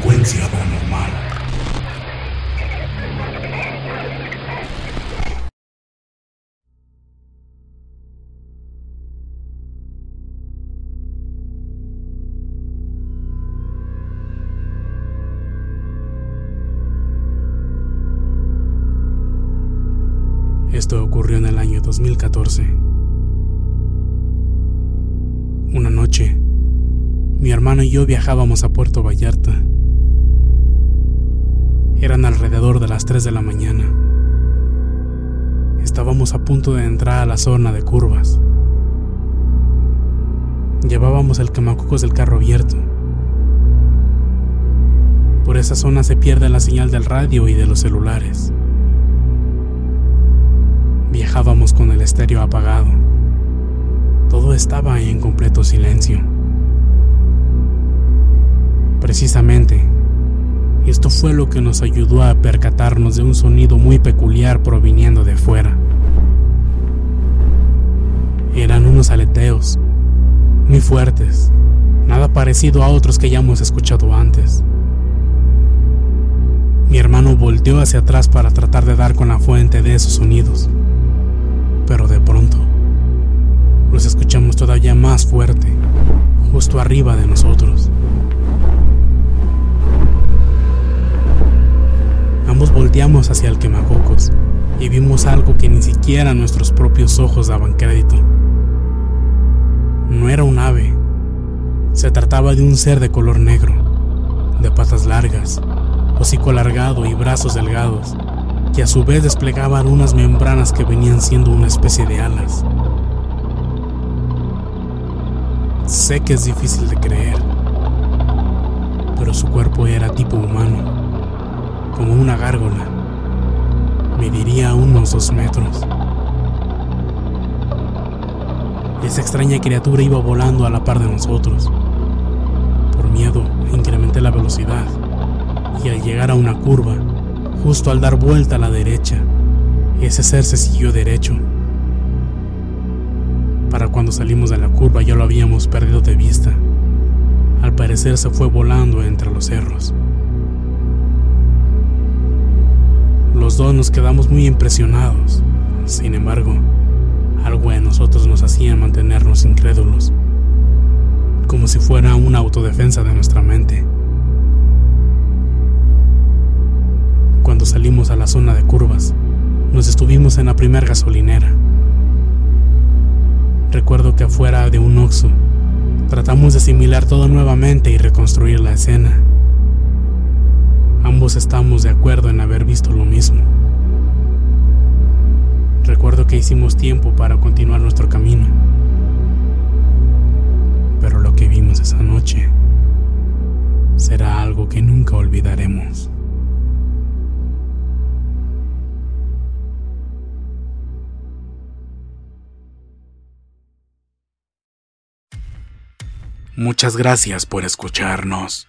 Frecuencia paranormal. Esto ocurrió en el año 2014. Una noche, mi hermano y yo viajábamos a Puerto Vallarta. Eran alrededor de las 3 de la mañana. Estábamos a punto de entrar a la zona de curvas. Llevábamos el quemacucos del carro abierto. Por esa zona se pierde la señal del radio y de los celulares. Viajábamos con el estéreo apagado. Todo estaba en completo silencio. Precisamente, esto fue lo que nos ayudó a percatarnos de un sonido muy peculiar proviniendo de fuera. Eran unos aleteos, muy fuertes, nada parecido a otros que ya hemos escuchado antes. Mi hermano volteó hacia atrás para tratar de dar con la fuente de esos sonidos, pero de pronto los escuchamos todavía más fuerte, justo arriba de nosotros. Volteamos hacia el quemacocos y vimos algo que ni siquiera nuestros propios ojos daban crédito. No era un ave, se trataba de un ser de color negro, de patas largas, hocico alargado y brazos delgados, que a su vez desplegaban unas membranas que venían siendo una especie de alas. Sé que es difícil de creer, pero su cuerpo era tipo humano, como una gárgola. Mediría unos dos metros. Esa extraña criatura iba volando a la par de nosotros. Por miedo, incrementé la velocidad y al llegar a una curva, justo al dar vuelta a la derecha, ese ser se siguió derecho. Para cuando salimos de la curva ya lo habíamos perdido de vista. Al parecer se fue volando entre los cerros. Los dos nos quedamos muy impresionados. Sin embargo, algo en nosotros nos hacía mantenernos incrédulos, como si fuera una autodefensa de nuestra mente. Cuando salimos a la zona de curvas, nos estuvimos en la primera gasolinera. Recuerdo que afuera de un Oxxo tratamos de asimilar todo nuevamente y reconstruir la escena. Ambos estamos de acuerdo en haber visto lo mismo. Recuerdo que hicimos tiempo para continuar nuestro camino. Pero lo que vimos esa noche será algo que nunca olvidaremos. Muchas gracias por escucharnos.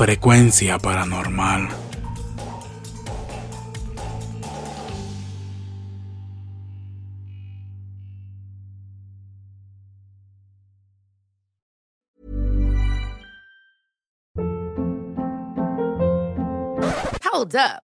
frecuencia paranormal. Hold up.